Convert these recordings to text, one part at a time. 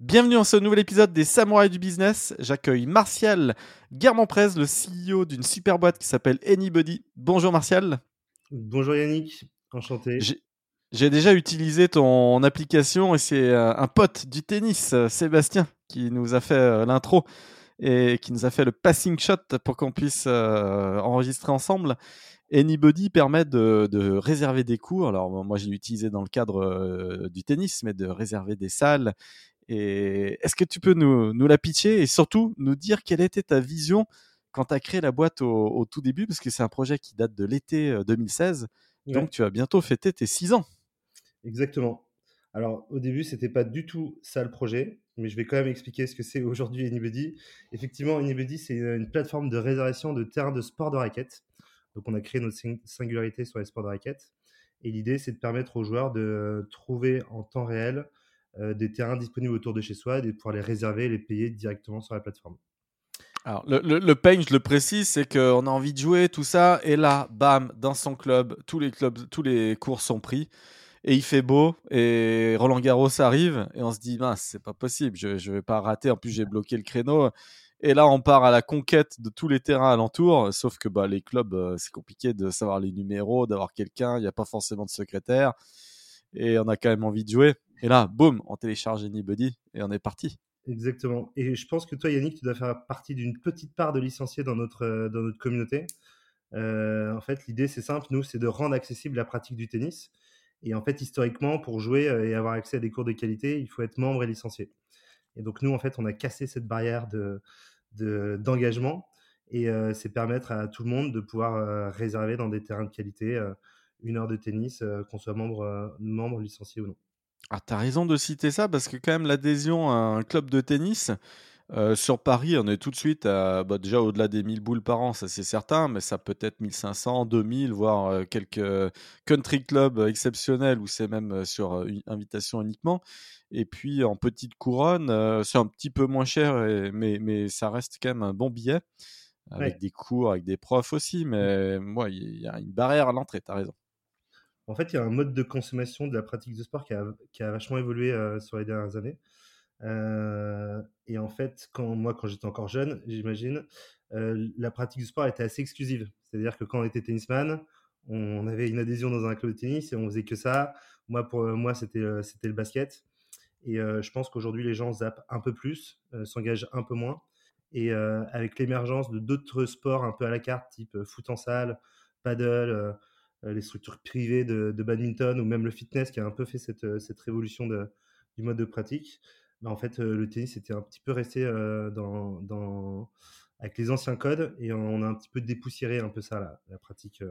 Bienvenue dans ce nouvel épisode des Samouraïs du Business. J'accueille Martial Guermont-Prez, le CEO d'une super boîte qui s'appelle Anybody. Bonjour Martial. Bonjour Yannick, enchanté. J'ai déjà utilisé ton application et c'est euh, un pote du tennis, euh, Sébastien, qui nous a fait euh, l'intro et qui nous a fait le passing shot pour qu'on puisse enregistrer ensemble. Anybody permet de, de, réserver des cours. Alors moi, j'ai utilisé dans le cadre du tennis, mais de réserver des salles et est-ce que tu peux nous, nous, la pitcher et surtout nous dire quelle était ta vision quand tu as créé la boîte au, tout début? Parce que c'est un projet qui date de l'été 2016. Euh, Donc tu as bientôt fêté tes six ans. Exactement. Alors au début, c'était pas du tout ça le projet, mais je vais quand même expliquer ce que c'est aujourd'hui Anybody. Effectivement, Anybody, c'est une plateforme de réservation de terrains de sport de raquettes. Donc on a créé notre singularité sur les sports de raquettes. Et l'idée, c'est de permettre aux joueurs de trouver en temps réel des terrains disponibles autour de chez soi et de pouvoir les réserver et les payer directement sur la plateforme. Alors, le, le, pain, je le précise, c'est qu'on a envie de jouer, tout ça, et là, bam, dans son club, tous les clubs, tous les cours sont pris, et il fait beau, et Roland Garros arrive, et on se dit, mince, c'est pas possible, je, vais pas rater, en plus j'ai bloqué le créneau, et là, on part à la conquête de tous les terrains alentours, sauf que bah, les clubs, euh, c'est compliqué de savoir les numéros, d'avoir quelqu'un, il n'y a pas forcément de secrétaire, et on a quand même envie de jouer. Et là, boum, on télécharge Anybody et on est parti. Exactement. Et je pense que toi, Yannick, tu dois faire partie d'une petite part de licenciés dans notre, euh, dans notre communauté. Euh, en fait, l'idée, c'est simple. Nous, c'est de rendre accessible la pratique du tennis. Et en fait, historiquement, pour jouer euh, et avoir accès à des cours de qualité, il faut être membre et licencié. Et donc, nous, en fait, on a cassé cette barrière de, d'engagement. et c'est permettre à tout le monde de pouvoir réserver dans des terrains de qualité une heure de tennis, qu'on soit membre, membre, licencié ou non. Ah, tu as raison de citer ça parce que quand même l'adhésion à un club de tennis, euh, sur Paris, on est tout de suite à, bah, déjà au-delà des 1000 boules par an, ça c'est certain, mais ça peut être 1500, 2000, voire euh, quelques country clubs exceptionnels où c'est même euh, sur une invitation uniquement. Et puis en petite couronne, c'est un petit peu moins cher, mais, mais ça reste quand même un bon billet, avec des cours, avec des profs aussi, mais moi, il y a une barrière à l'entrée, tu as raison. En fait, il y a un mode de consommation de la pratique de sport qui a, vachement évolué euh, sur les dernières années. Euh, et en fait, quand, moi, quand j'étais encore jeune, j'imagine, euh, la pratique du sport était assez exclusive. C'est-à-dire que quand on était tennisman, on avait une adhésion dans un club de tennis et on faisait que ça. Moi, pour moi, c'était c'était le basket. Et je pense qu'aujourd'hui, les gens zappent un peu plus, s'engagent un peu moins. Et avec l'émergence de d'autres sports un peu à la carte, type foot en salle, paddle, les structures privées de, badminton ou même le fitness qui a un peu fait cette, euh, cette révolution de, du mode de pratique, bah, en fait, euh, le tennis était un petit peu resté dans, dans, avec les anciens codes et on a un petit peu dépoussiéré un peu ça, la, pratique.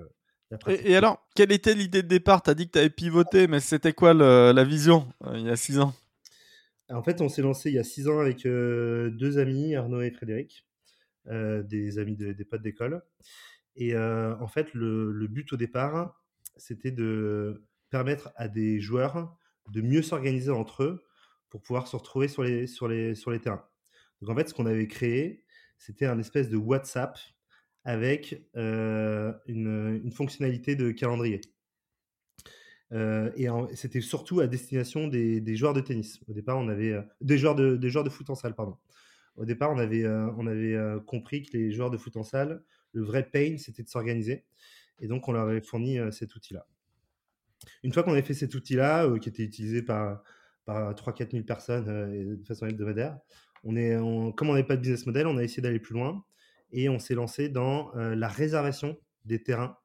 Et, alors, quelle était l'idée de départ? Tu as dit que tu avais pivoté, mais c'était quoi la vision il y a six ans? En fait, on s'est lancé il y a six ans avec deux amis, Arnaud et Frédéric, des amis des potes d'école. Et en fait, le, but au départ, c'était de permettre à des joueurs de mieux s'organiser entre eux pour pouvoir se retrouver sur les, sur les, sur les terrains. Donc en fait, ce qu'on avait créé, c'était un espèce de WhatsApp avec une, une, fonctionnalité de calendrier. et c'était surtout à destination des, des, joueurs de tennis. Au départ, on avait des joueurs de, des joueurs de foot en salle, pardon. Au départ, on avait, on avait compris que les joueurs de foot en salle le vrai pain, c'était de s'organiser. Et donc, on leur avait fourni euh, cet outil-là. Une fois qu'on a fait cet outil-là, euh, qui était utilisé par, par 3-4 000 personnes euh, de façon hebdomadaire, on est, comme on n'avait pas de business model, on a essayé d'aller plus loin et on s'est lancé dans la réservation des terrains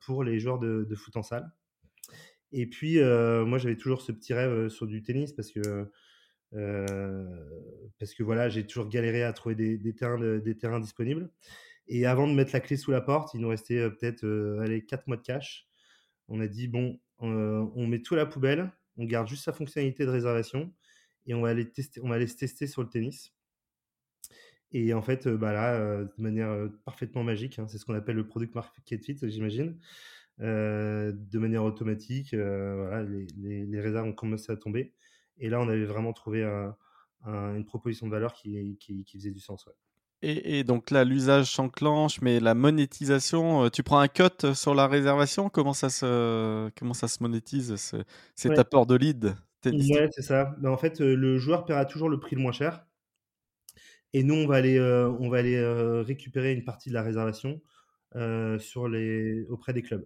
pour les joueurs de, foot en salle. Et puis, moi, j'avais toujours ce petit rêve sur du tennis parce que parce que voilà, j'ai toujours galéré à trouver des, terrains, des terrains disponibles. Et avant de mettre la clé sous la porte, il nous restait euh, peut-être euh, allez, 4 mois de cash. On a dit, bon, euh, on met tout à la poubelle, on garde juste sa fonctionnalité de réservation et on va aller, tester, on va aller se tester sur le tennis. Et en fait, bah là, de manière parfaitement magique, hein, c'est ce qu'on appelle le product market fit, j'imagine. de manière automatique, voilà, les, réserves ont commencé à tomber. Et là, on avait vraiment trouvé une proposition de valeur qui, faisait du sens. Et, donc là, l'usage s'enclenche, mais la monétisation, euh, tu prends un cut sur la réservation? Comment ça se, comment ça se monétise cet apport de lead? Ouais, c'est ça. Ben, en fait, euh, le joueur paiera toujours le prix le moins cher. Et nous, on va aller, euh, on va aller récupérer une partie de la réservation sur les, auprès des clubs.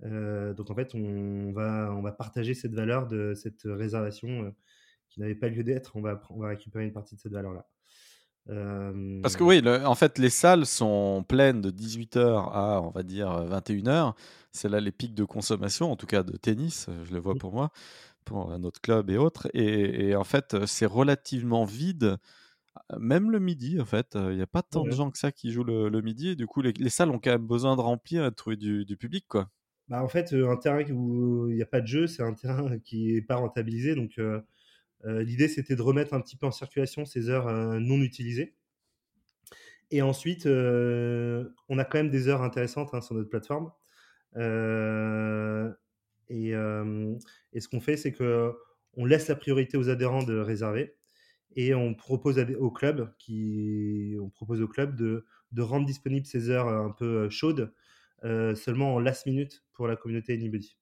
donc en fait, on va, on va partager cette valeur de cette réservation qui n'avait pas lieu d'être. On va, on va récupérer une partie de cette valeur-là. Parce que oui, en fait, les salles sont pleines de 18h à, on va dire, 21h. C'est là les pics de consommation, en tout cas de tennis, je le vois pour moi, pour notre club et autres. Et, en fait, c'est relativement vide, même le midi, en fait. Il n'y a pas tant de gens que ça qui jouent le, midi. Et du coup, les, salles ont quand même besoin de remplir et de trouver du, public, quoi. Bah, en fait, un terrain où il n'y a pas de jeu, c'est un terrain qui n'est pas rentabilisé. Donc, euh, l'idée, c'était de remettre un petit peu en circulation ces heures euh, non utilisées. Et ensuite, euh, on a quand même des heures intéressantes hein, sur notre plateforme. Et, ce qu'on fait, c'est que on laisse la priorité aux adhérents de réserver et on propose au club, de rendre disponibles ces heures un peu chaudes seulement en last minute pour la communauté Anybody.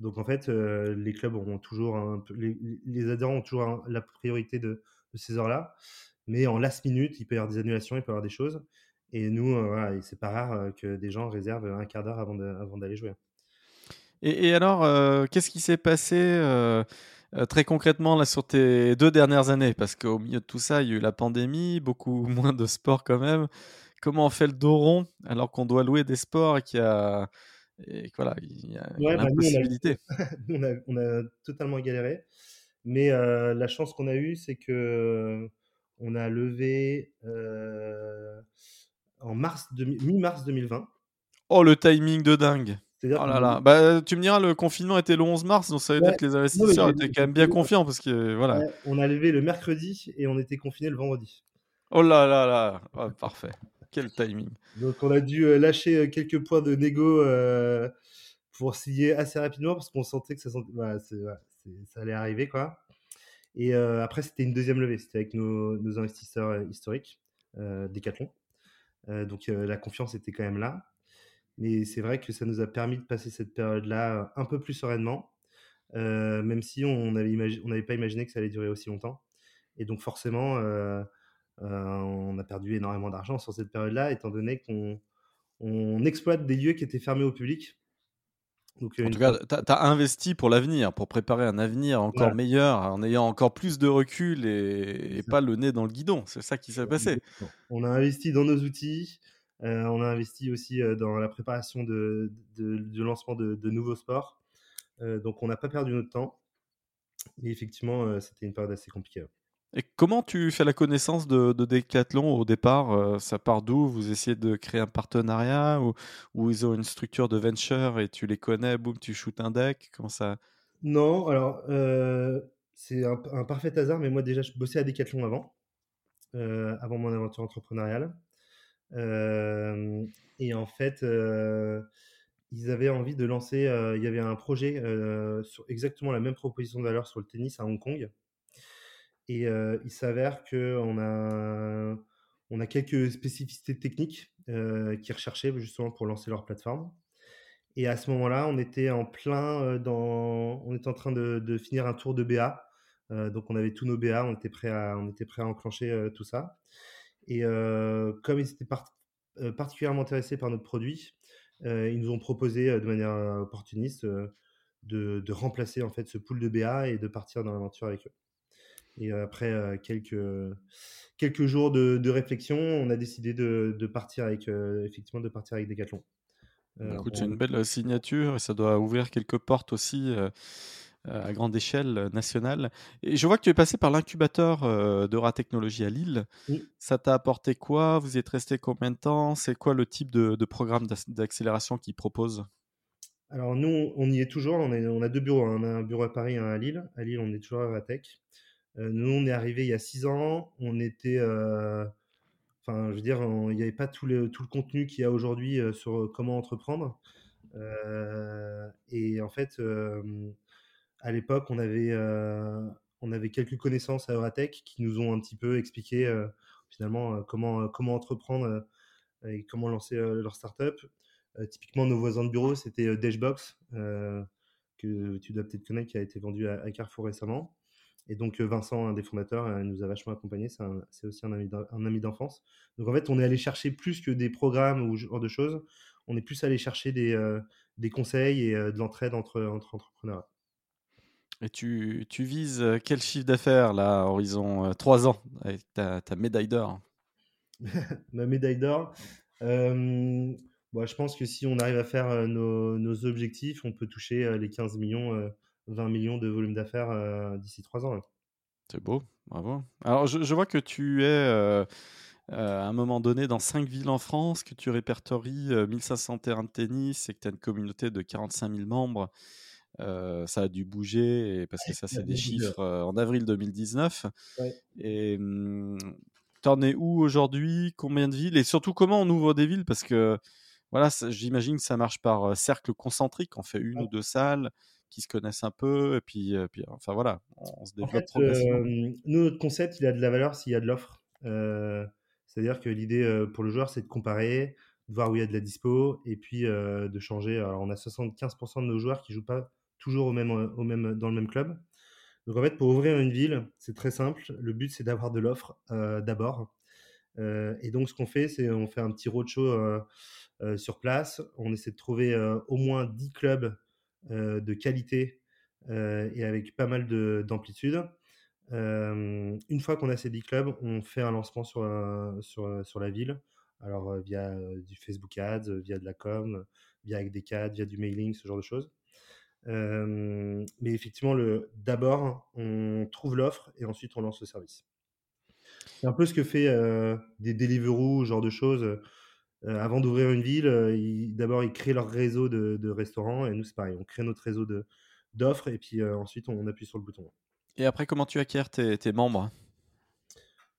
Donc en fait, les clubs auront toujours les, adhérents ont toujours la priorité de, ces heures-là, mais en last minute, il peut y avoir des annulations, il peut y avoir des choses. Et nous, c'est pas rare que des gens réservent un quart d'heure avant, d'aller jouer. Et, alors, qu'est-ce qui s'est passé très concrètement là sur tes deux dernières années? Parce qu'au milieu de tout ça, il y a eu la pandémie, beaucoup moins de sport quand même. Comment on fait le dos rond alors qu'on doit louer des sports et qu'il y a et voilà, il y a une bah, possibilité. on, a, totalement galéré. Mais euh, la chance qu'on a eue, c'est que on a levé euh, en mars mi-mars 2020. Oh, le timing de dingue. Oh là là. Bah, tu me diras, le confinement était le 11 mars, donc ça veut dire que les investisseurs étaient quand même bien confiants parce que voilà. on a levé le mercredi et on était confiné le vendredi. Oh là là là, oh, parfait. Quel timing. Donc on a dû euh, lâcher euh, quelques points de négo euh, pour signer assez rapidement parce qu'on sentait que ça, allait arriver. quoi. Et après, c'était une deuxième levée. C'était avec nos, investisseurs historiques, Decathlon. donc la confiance était quand même là. Mais c'est vrai que ça nous a permis de passer cette période-là un peu plus sereinement, même si on n'avait pas imaginé que ça allait durer aussi longtemps. Et donc forcément, euh, on a perdu énormément d'argent sur cette période-là, étant donné qu'on on exploite des lieux qui étaient fermés au public. Donc, en tout cas, tu as, investi pour l'avenir, pour préparer un avenir encore meilleur, en ayant encore plus de recul et, pas le nez dans le guidon. C'est ça qui s'est passé. On a investi dans nos outils, euh, on a investi aussi euh, dans la préparation de, lancement de, nouveaux sports. donc, on n'a pas perdu notre temps. Mais effectivement, c'était une période assez compliquée. Et comment tu fais la connaissance de, de Decathlon au départ euh, Ça part d'où? Vous essayez de créer un partenariat ou, ils ont une structure de venture et tu les connais, boum, tu shootes un deck? Comment ça? Non, alors euh, c'est un, parfait hasard, mais moi déjà je bossais à Decathlon avant, euh, avant mon aventure entrepreneuriale. et en fait, ils avaient envie de lancer, il y avait un projet sur exactement la même proposition de valeur sur le tennis à Hong Kong. Et il s'avère qu'on a, on a quelques spécificités techniques qui recherchaient justement pour lancer leur plateforme. Et à ce moment-là, on était en plein dans, on était en train de, finir un tour de BA. donc on avait tous nos BA, on était prêt à, on était prêt à enclencher tout ça. Et comme ils étaient particulièrement intéressés par notre produit, ils nous ont proposé de manière opportuniste de, de, remplacer en fait ce pool de BA et de partir dans l'aventure avec eux. Et après quelques, quelques jours de, réflexion, on a décidé de, de partir avec, effectivement, de partir avec Decathlon. Bah, c'est une belle signature et ça doit ouvrir quelques portes aussi à grande échelle nationale. Et je vois que tu es passé par l'incubateur d'Eura Technologies à Lille. Ça t'a apporté quoi? Vous y êtes resté combien de temps? C'est quoi le type de, de programme d'accélération qu'ils proposent? Alors nous, on y est toujours. On, on, a deux bureaux. Hein. On a un bureau à Paris et un à Lille. À Lille, on est toujours à Tech. Euh, nous, on est arrivé il y a six ans. On était, euh, enfin, je veux dire, il n'y avait pas tout le, tout le contenu qu'il y a aujourd'hui sur comment entreprendre. et en fait, à l'époque, on avait on avait quelques connaissances à Euratech qui nous ont un petit peu expliqué finalement comment, comment entreprendre et comment lancer leur startup. typiquement, nos voisins de bureau, c'était Dashbox, que tu dois peut-être connaître, qui a été vendu à, Carrefour récemment. Et donc Vincent, un des fondateurs, nous a vachement accompagnés. C'est aussi un ami d'enfance. Donc en fait, on est allé chercher plus que des programmes ou ce genre de choses. On est plus allé chercher des, des conseils et de l'entraide entre, entre entrepreneurs. Et tu, tu vises quel chiffre d'affaires là, horizon 3 ans, avec ta, ta médaille d'or Ma médaille d'or euh, Je pense que si on arrive à faire nos, nos objectifs, on peut toucher les 15 millions, 20 millions de volume d'affaires d'ici 3 ans. C'est beau, bravo. Alors je, je, vois que tu es à un moment donné dans 5 villes en France, que tu répertories 1500 terrains de tennis et que tu as une communauté de 45 000 membres ça a dû bouger parce que ça, c'est des chiffres en avril 2019. Et mmh, t'en es où aujourd'hui? Combien de villes? Et surtout, comment on ouvre des villes? Parce que voilà, j'imagine que ça marche par cercle concentrique. On fait une ou deux salles qui se connaissent un peu, et puis, puis enfin voilà, on, se développe en fait, nous, notre concept, il a de la valeur s'il y a de l'offre. C'est-à-dire que l'idée pour le joueur, c'est de comparer, de voir où il y a de la dispo, et puis de changer. Alors, on a 75% de nos joueurs qui jouent pas toujours au même, au même, dans le même club. Donc en fait, pour ouvrir une ville, c'est très simple. Le but, c'est d'avoir de l'offre euh, d'abord. Euh, et donc, ce qu'on fait, c'est on fait un petit roadshow euh, sur place. On essaie de trouver au moins 10 clubs de qualité et avec pas mal d'amplitude. une fois qu'on a ces 10 clubs, on fait un lancement sur, sur, sur la ville. Alors, via du Facebook Ads, via de la com, via avec des cadres, via du mailing, ce genre de choses mais effectivement, d'abord, on trouve l'offre et ensuite on lance le service. C'est un peu ce que fait des Deliveroo, genre de choses. Avant d'ouvrir une ville, d'abord ils créent leur réseau de, restaurants et nous c'est pareil, on crée notre réseau d'offres et puis ensuite on, appuie sur le bouton. Et après, comment tu acquiers tes, tes membres?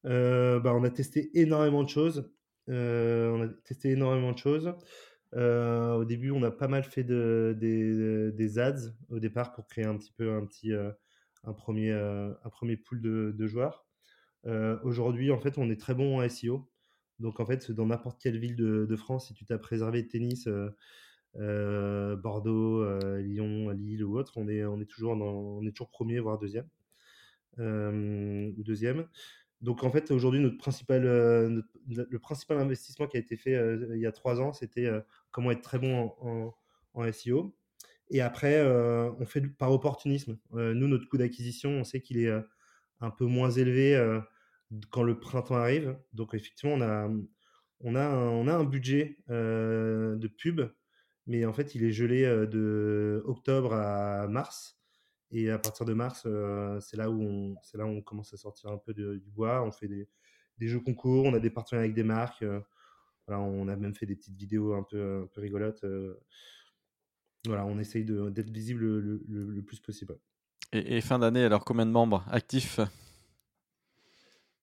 Bah, On a testé énormément de choses. on a testé énormément de choses. Euh, au début, on a pas mal fait de, des, des, ads au départ pour créer un petit peu un petit euh, un premier euh, un premier pool de, de joueurs. Aujourd'hui, en fait, on est très bon en SEO. Donc, en fait, dans n'importe quelle ville de, France, si tu t'as préservé de tennis, Bordeaux, Lyon, Lille ou autre, on est on est toujours on est toujours premier voire deuxième ou deuxième. Donc en fait, aujourd'hui, notre principal, euh, le principal investissement qui a été fait euh, il y a trois ans, c'était euh, comment être très bon en, SEO. Et après, on fait par opportunisme. nous, notre coût d'acquisition, on sait qu'il est un peu moins élevé quand le printemps arrive. Donc effectivement, on a, on a, un, on a un budget de pub, mais en fait, il est gelé de octobre à mars. Et à partir de mars, c'est là où on, là où on commence à sortir un peu du bois. On fait des, des, jeux concours, on a des partenariats avec des marques. Voilà, on a même fait des petites vidéos un peu, un peu rigolotes. Voilà, on essaye d'être visible le, le, plus possible. Et, fin d'année, alors combien de membres actifs?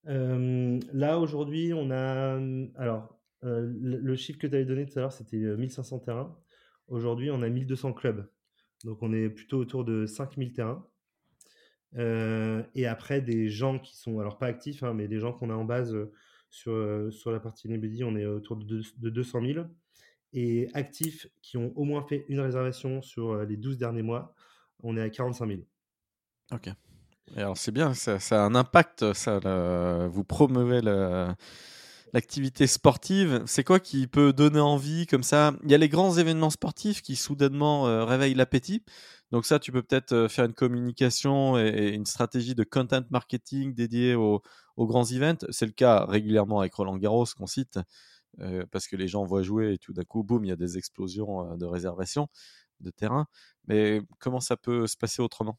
Là, aujourd'hui, on a. Alors, le, chiffre que tu avais donné tout à l'heure, c'était 1500 terrains. Aujourd'hui, on a 1200 clubs. Donc on est plutôt autour de 5000 terrains. Et après, des gens qui sont, alors pas actifs, hein, mais des gens qu'on a en base sur, sur la partie Nebudi, on est autour de, de 200 000. Et actifs qui ont au moins fait une réservation sur les 12 derniers mois, on est à 45 000. Ok. Alors c'est bien, ça, a un impact, ça, vous promeuvez l'activité sportive, c'est quoi qui peut donner envie comme ça? Il y a les grands événements sportifs qui soudainement euh, réveillent l'appétit. Donc ça, tu peux peut-être euh, faire une communication et, une stratégie de content marketing dédiée aux, grands events. C'est le cas régulièrement avec Roland Garros qu'on cite, euh, parce que les gens voient jouer et tout d'un coup, boum, il y a des explosions de réservation de terrain. Mais comment ça peut se passer autrement?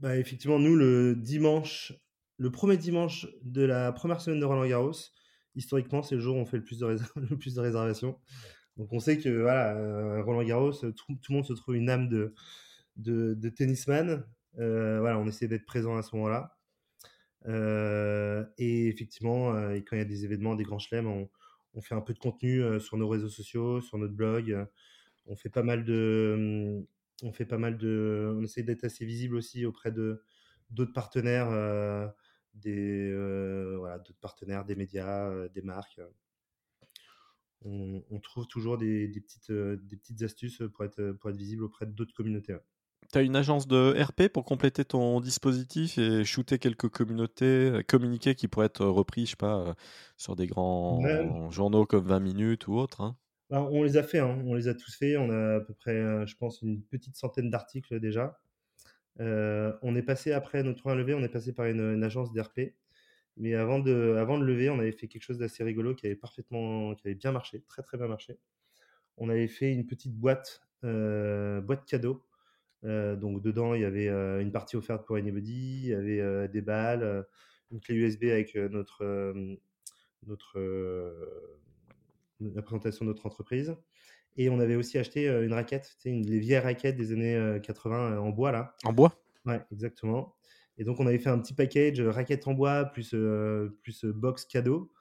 Bah, Effectivement, nous, le dimanche, le premier dimanche de la première semaine de Roland Garros, historiquement, c'est le jour où on fait le plus de, réservations. Donc on sait que voilà, euh, Roland Garros, tout, le monde se trouve une âme de, de, tennisman. Euh, voilà, on essaie d'être présent à ce moment-là. et effectivement, quand il y a des événements, des grands chelems, on, on fait un peu de contenu sur nos réseaux sociaux, sur notre blog. on fait pas mal de, on fait pas mal de, on essaie d'être assez visible aussi auprès de d'autres partenaires, des voilà, d'autres partenaires, des médias, des marques. On, trouve toujours des, des petites, des petites astuces pour être, pour être visible auprès d'autres communautés. Tu as une agence de RP pour compléter ton dispositif et shooter quelques communautés, communiqués qui pourraient être repris, je sais pas, sur des grands journaux comme 20 minutes ou autres hein? Bah, On les a fait, hein. on les a tous fait. On a à peu près, je pense, une petite centaine d'articles déjà. on est passé après notre lever, on est passé par une, agence d'RP. Mais avant de, lever, on avait fait quelque chose d'assez rigolo qui avait parfaitement, qui avait bien marché, très très bien marché. On avait fait une petite boîte, boîte cadeau euh, donc dedans, il y avait euh, une partie offerte pour Anybody, il y avait euh, des balles, une clé USB avec notre la présentation de notre entreprise. Et on avait aussi acheté une raquette, une, les vieilles raquettes des années 80 en bois là. En bois? Ouais, exactement. Et donc on avait fait un petit package raquette en bois plus, plus box cadeau.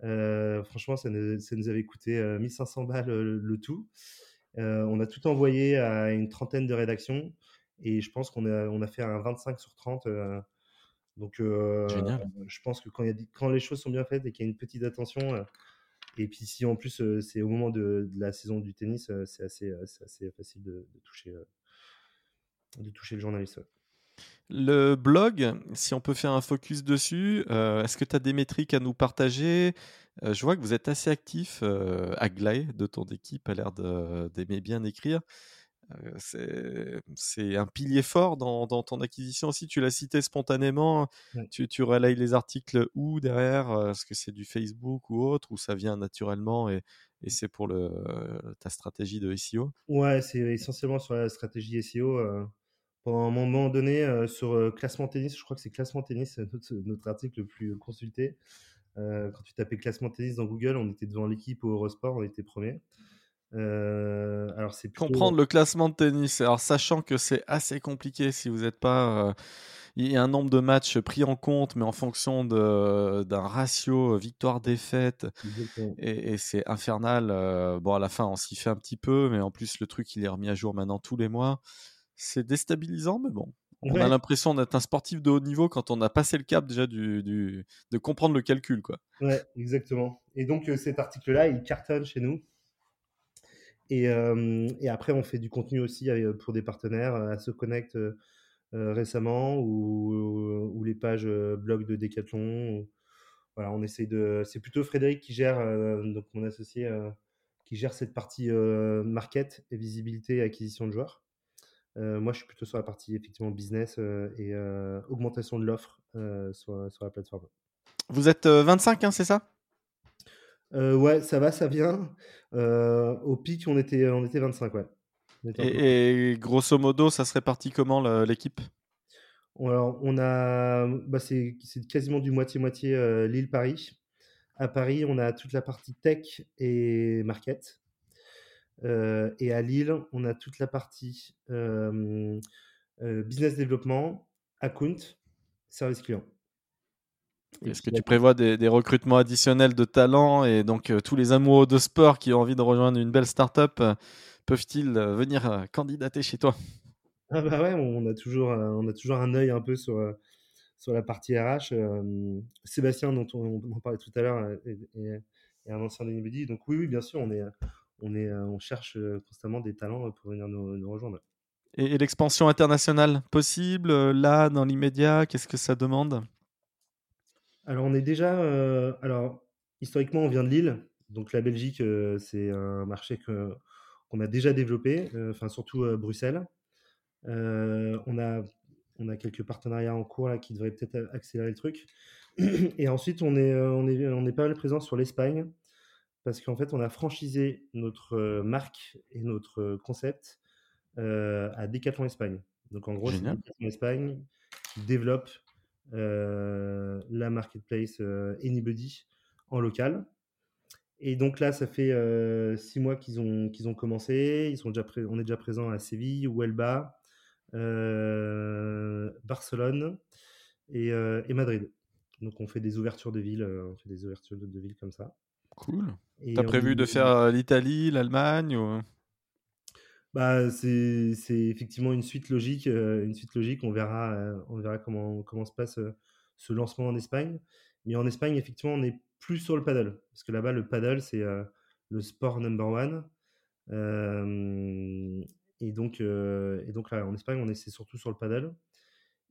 franchement, ça nous, ça nous, avait coûté 1500 balles le tout. Euh, on a tout envoyé à une trentaine de rédactions et je pense qu'on a, on a fait un 25 sur 30. Euh, donc, euh, je pense que quand, y a, quand les choses sont bien faites et qu'il y a une petite attention, et puis si en plus c'est au moment de, la saison du tennis, c'est assez, assez, facile de, toucher, de toucher le journaliste. Le blog, si on peut faire un focus dessus, est-ce que tu as des métriques à nous partager? Je vois que vous êtes assez actif. Aglaé, de ton équipe, a l'air d'aimer bien écrire. C'est un pilier fort dans, ton acquisition aussi. Tu l'as cité spontanément. Tu, tu relayes les articles où derrière Est-ce que c'est du Facebook ou autre Ou ça vient naturellement et, c'est pour le, ta stratégie de SEO Ouais, c'est essentiellement sur la stratégie SEO pendant un moment donné euh, sur euh, classement tennis, je crois que c'est classement tennis, notre, notre, article le plus consulté. Euh, quand tu tapais classement tennis dans Google, on était devant l'équipe au Eurosport, on était premier. Alors c'est comprendre le classement de tennis. Alors sachant que c'est assez compliqué si vous n'êtes pas, il y a un nombre de matchs pris en compte, mais en fonction d'un ratio victoire-défaite, et, et c'est infernal. bon à la fin on s'y fait un petit peu, mais en plus le truc il est remis à jour maintenant tous les mois c'est déstabilisant, mais bon. On a l'impression d'être un sportif de haut niveau quand on a passé le cap déjà du, de comprendre le calcul. Quoi. Ouais, exactement. Et donc euh, cet article-là, il cartonne chez nous. Et, après, on fait du contenu aussi pour des partenaires, à se connecte récemment, ou, les pages blog de Decathlon. voilà, on essaye de. C'est plutôt Frédéric qui gère, donc mon associé, qui gère cette partie market et visibilité et acquisition de joueurs. Moi, je suis plutôt sur la partie effectivement business et augmentation de l'offre sur, sur, la plateforme. Vous êtes 25, hein, c'est ça? Ouais, ça va, ça vient. au pic, on était, on était 25, ouais. et, grosso modo, ça serait parti comment l'équipe? Alors, on a, bah, c'est quasiment du moitié-moitié Lille-Paris. À Paris, on a toute la partie tech et market. Euh, et à Lille, on a toute la partie euh, business développement, account, service client. Est-ce que tu prévois des, recrutements additionnels de talents et donc tous les amoureux de sport qui ont envie de rejoindre une belle start-up peuvent-ils venir candidater chez toi? Ah bah ouais, on a toujours, on a toujours un œil un peu sur, sur la partie RH. Sébastien, dont on, en parlait tout à l'heure, est, un ancien d'Anybody. Donc oui, oui, bien sûr, on est, on, est, on cherche constamment des talents pour venir nous, rejoindre. Et, l'expansion internationale possible, là, dans l'immédiat, qu'est-ce que ça demande? Alors, on est déjà. alors, historiquement, on vient de Lille. Donc, la Belgique, c'est un marché qu'on a déjà développé, enfin, surtout Bruxelles. on, a, on a quelques partenariats en cours là, qui devraient peut-être accélérer le truc. Et ensuite, on est, on est, on est pas mal présent sur l'Espagne parce qu'en fait, on a franchisé notre marque et notre concept à Decathlon Espagne. Donc, en gros, c'est Decathlon Espagne qui développe la marketplace Anybody en local. Et donc là, ça fait six mois qu'ils ont, qu'ils ont commencé. Ils sont déjà on est déjà présent à Séville, Huelva, Barcelone et, et Madrid. Donc on fait des ouvertures de villes, on fait des ouvertures de, villes comme ça. Cool. T'as prévu de faire l'Italie, l'Allemagne ou... Bah, c'est effectivement une suite logique, une suite logique. On verra, on verra comment, comment se passe ce lancement en Espagne. Mais en Espagne, effectivement, on est plus sur le paddle. Parce que là-bas, le paddle, c'est le sport number one. et, donc, là, en Espagne, on est surtout sur le paddle.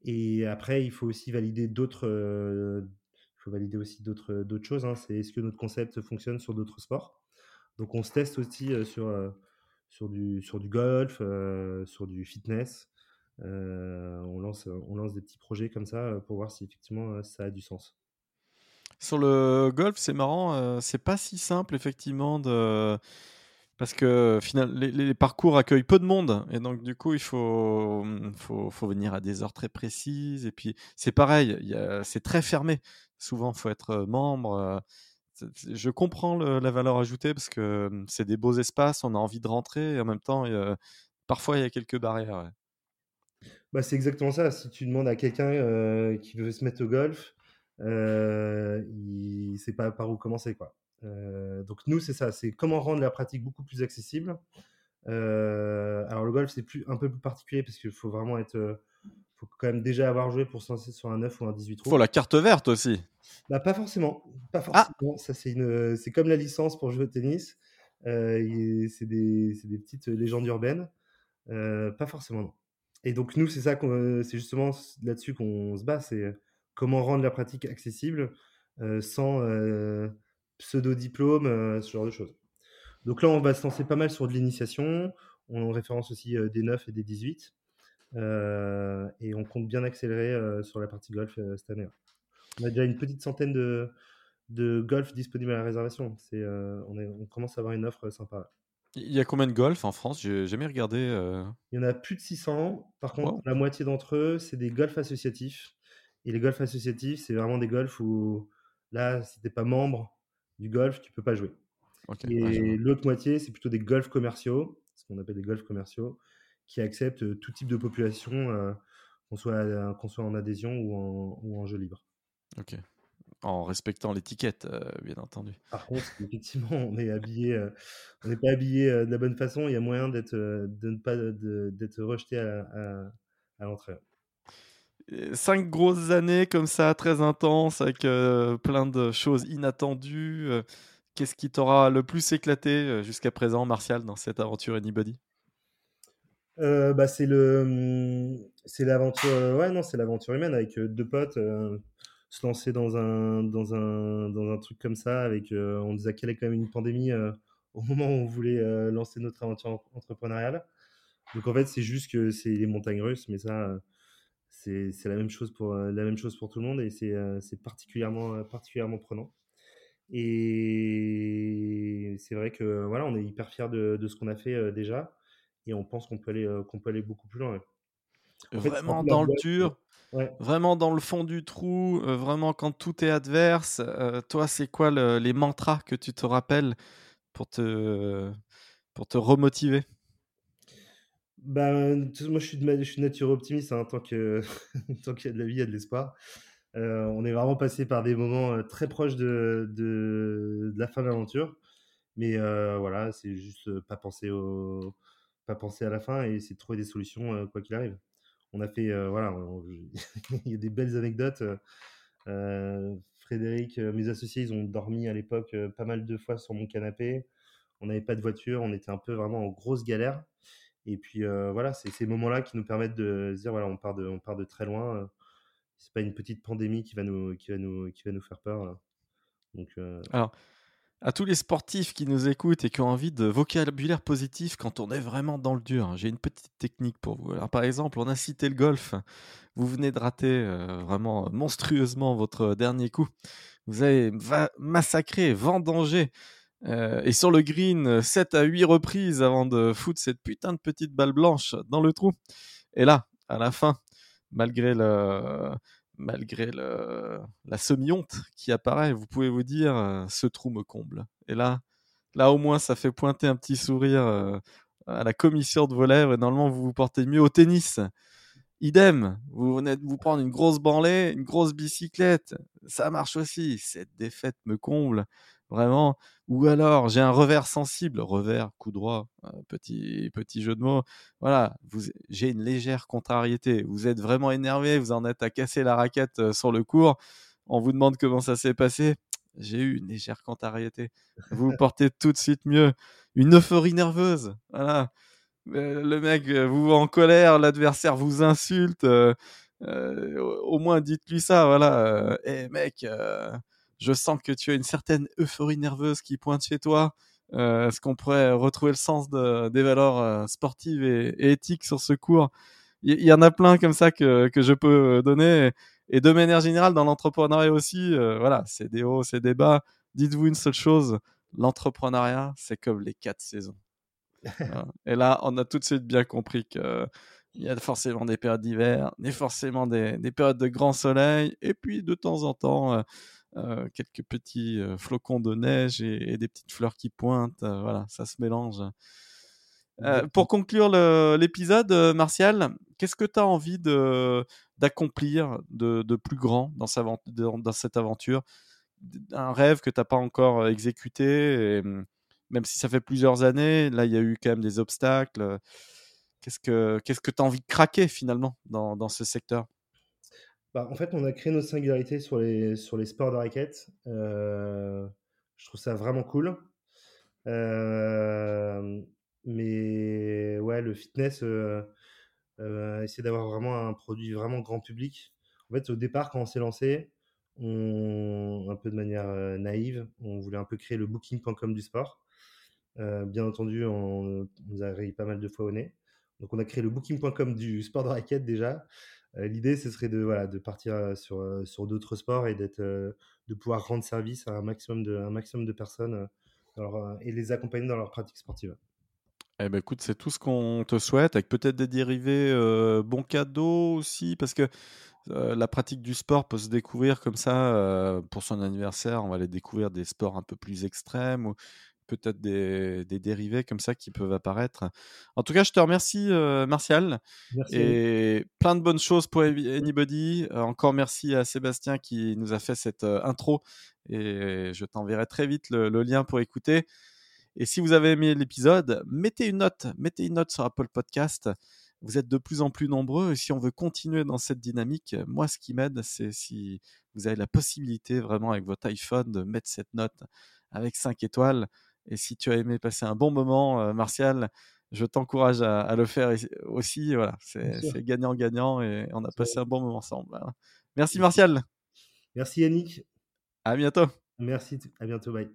Et après, il faut aussi valider d'autres. il faut valider aussi d'autres choses. Hein. C'est est-ce que notre concept fonctionne sur d'autres sports? Donc, on se teste aussi sur sur du, sur du golf, euh, sur du fitness. Euh, on, lance, on lance des petits projets comme ça euh, pour voir si effectivement ça a du sens. Sur le golf, c'est marrant, c'est pas si simple effectivement de parce que final, les, parcours accueillent peu de monde et donc du coup il faut, faut, faut venir à des heures très précises et puis c'est pareil, c'est très fermé. Souvent, faut être membre je comprends la valeur ajoutée parce que c'est des beaux espaces, on a envie de rentrer et en même temps, parfois il y a quelques barrières. Bah, c'est exactement ça. Si tu demandes à quelqu'un qui veut se mettre au golf, il ne sait pas par où commencer. Quoi. donc nous, c'est ça, c'est comment rendre la pratique beaucoup plus accessible. alors le golf, c'est un peu plus particulier parce qu'il faut vraiment être faut quand même déjà avoir joué pour se lancer sur un 9 ou un 18 trous. Faut la carte verte aussi. Bah, pas forcément. Pas ah! Ça, c'est, une, c'est comme la licence pour jouer au tennis. Euh, c'est, des, petites légendes urbaines. Euh, pas forcément, non. Et donc, nous, c'est ça qu'on, c'est justement là-dessus qu'on se bat. C'est comment rendre la pratique accessible euh, sans pseudo-diplôme, ce genre de choses. Donc là, on va se lancer pas mal sur de l'initiation. On référence aussi des 9 et des 18. Euh, et on compte bien accélérer euh, sur la partie golf euh, cette année. On a déjà une petite centaine de, de golf disponibles à la réservation. C'est, on, est, on, commence à avoir une offre sympa. Il y a combien de golf en France? J'ai jamais regardé. Il y en a plus de 600. Par contre, la moitié d'entre eux, c'est des golfs associatifs. Et les golfs associatifs, c'est vraiment des golfs où, là, si tu n'es pas membre du golf, tu peux pas jouer. et l'autre moitié, c'est plutôt des golfs commerciaux, ce qu'on appelle des golfs commerciaux, qui accepte tout type de population, qu'on soit, en adhésion ou en, ou en jeu libre. Ok. En respectant l'étiquette, bien entendu. Par contre, effectivement, on est habillé, on n'est pas habillé de la bonne façon. Il y a moyen d'être, de ne pas d'être rejeté à, à, l'entrée. Cinq grosses années comme ça, très intenses, avec plein de choses inattendues. Qu'est-ce qui t'aura le plus éclaté jusqu'à présent, Martial, dans cette aventure Anybody? Euh, bah, c'est le, mmh, c'est l'aventure, euh, ouais, non, c'est l'aventure humaine avec euh, deux potes, se lancer dans un, dans un, dans un truc comme ça. Avec, on nous a calé quand même une pandémie au moment où on voulait lancer notre aventure entrepreneuriale. Donc en fait, c'est juste que c'est les montagnes russes, mais ça, c'est, la même chose pour la même chose pour tout le monde et c'est, particulièrement, particulièrement prenant. Et c'est vrai que voilà, on est hyper fiers de, de ce qu'on a fait déjà et on pense qu'on peut aller, qu'on peut aller beaucoup plus loin. vraiment dans le dur, vraiment dans le fond du trou, vraiment quand tout est adverse. toi, c'est quoi les mantras que tu te rappelles pour te, pour te remotiver? Ben, moi, je suis de, je suis nature optimiste. Hein, tant que tant qu'il y a de la vie, il y a de l'espoir. on est vraiment passé par des moments très proches de, de, de la fin de l'aventure. Mais voilà, c'est juste pas penser au, pas penser à la fin et essayer de trouver des solutions quoi qu'il arrive. On a fait, voilà, il y a des belles anecdotes. Frédéric, mes associés, ils ont dormi à l'époque pas mal de fois sur mon canapé. On n'avait pas de voiture, on était un peu vraiment en grosse galère. Et puis voilà, c'est ces moments-là qui nous permettent de dire voilà, on part de, on part de très loin. C'est pas une petite pandémie qui va nous, qui va nous, qui va nous faire peur. Donc, Alors, à tous les sportifs qui nous écoutent et qui ont envie de vocabulaire positif quand on est vraiment dans le dur, hein, j'ai une petite technique pour vous. Alors, par exemple, on a cité le golf. Vous venez de rater euh, vraiment monstrueusement votre dernier coup. Vous avez massacré, vendangé. Euh, et sur le green, 7 à 8 reprises avant de foutre cette putain de petite balle blanche dans le trou. Et là, à la fin, malgré le, malgré le, la semi-honte qui apparaît, vous pouvez vous dire euh, ce trou me comble. Et là, là au moins, ça fait pointer un petit sourire euh, à la commission de vos lèvres. Et normalement, vous vous portez mieux au tennis. idem, vous venez de vous prendre une grosse branlée, une grosse bicyclette, ça marche aussi. Cette défaite me comble, vraiment. Ou alors, j'ai un revers sensible, revers, coup droit, petit, petit jeu de mots. Voilà, j'ai une légère contrariété. Vous êtes vraiment énervé, vous en êtes à casser la raquette euh, sur le cours. On vous demande comment ça s'est passé. J'ai eu une légère contrariété. Vous vous portez tout de suite mieux. Une euphorie nerveuse. Voilà le mec euh, vous en colère, l'adversaire vous insulte. Euh, euh, au moins dites-lui ça, voilà. Eh mec, je sens que tu as une certaine euphorie nerveuse qui pointe chez toi. Est-ce qu'on pourrait retrouver le sens de, des valeurs sportives et, éthiques sur ce cours? Il y, en a plein comme ça que, que je peux donner. Et de manière générale, dans l'entrepreneuriat aussi, voilà, c'est des hauts, c'est des bas. Dites-vous une seule chose, l'entrepreneuriat, c'est comme les quatre saisons. Et là, on a tout de suite bien compris qu'il y a forcément des périodes d'hiver, des forcément des, périodes de grand soleil, et puis de temps en temps, euh, euh, quelques petits euh, flocons de neige et, des petites fleurs qui pointent. voilà, ça se mélange. pour conclure l'épisode, Martial, qu'est-ce que tu as envie d'accomplir de, de, plus grand dans, dans, cette aventure? Un rêve que tu n'as pas encore exécuté et, même si ça fait plusieurs années, là, il y a eu quand même des obstacles. Qu'est-ce que tu que as envie de craquer finalement dans, dans ce secteur? Bah, En fait, on a créé nos singularités sur les, sur les sports de raquettes. Euh, je trouve ça vraiment cool. Euh, mais ouais, le fitness, euh, essayer d'avoir vraiment un produit vraiment grand public. En fait, au départ, quand on s'est lancé, un peu de manière naïve, on voulait un peu créer le booking.com du sport. Bien entendu, on, nous a rayé pas mal de fois au nez. Donc, on a créé le booking.com du sport de raquette déjà. Euh, l'idée, ce serait de, voilà, de partir euh, sur, sur d'autres sports et d'être, de pouvoir rendre service à un maximum de, un maximum de personnes et les accompagner dans leur pratique sportive. Eh ben écoute, c'est tout ce qu'on te souhaite, avec peut-être des dérivés euh, bons cadeaux aussi, parce que la pratique du sport peut se découvrir comme ça pour son anniversaire. On va aller découvrir des sports un peu plus extrêmes peut-être des, dérivés comme ça qui peuvent apparaître. En tout cas, je te remercie, euh, Martial. Merci. Et plein de bonnes choses pour Anybody. Euh, encore merci à Sébastien qui nous a fait cette euh, intro. Et je t'enverrai très vite le, lien pour écouter. Et si vous avez aimé l'épisode, mettez une note. Mettez une note sur Apple Podcast. Vous êtes de plus en plus nombreux et si on veut continuer dans cette dynamique, moi ce qui m'aide, c'est si vous avez la possibilité vraiment avec votre iPhone de mettre cette note avec 5 étoiles. Et si tu as aimé passer un bon moment, euh, Martial, je t'encourage à, le faire aussi. Voilà, c'est gagnant-gagnant et on a passé un bon moment ensemble. Hein. Merci Martial. Merci Yannick. À bientôt. Merci, à bientôt, bye.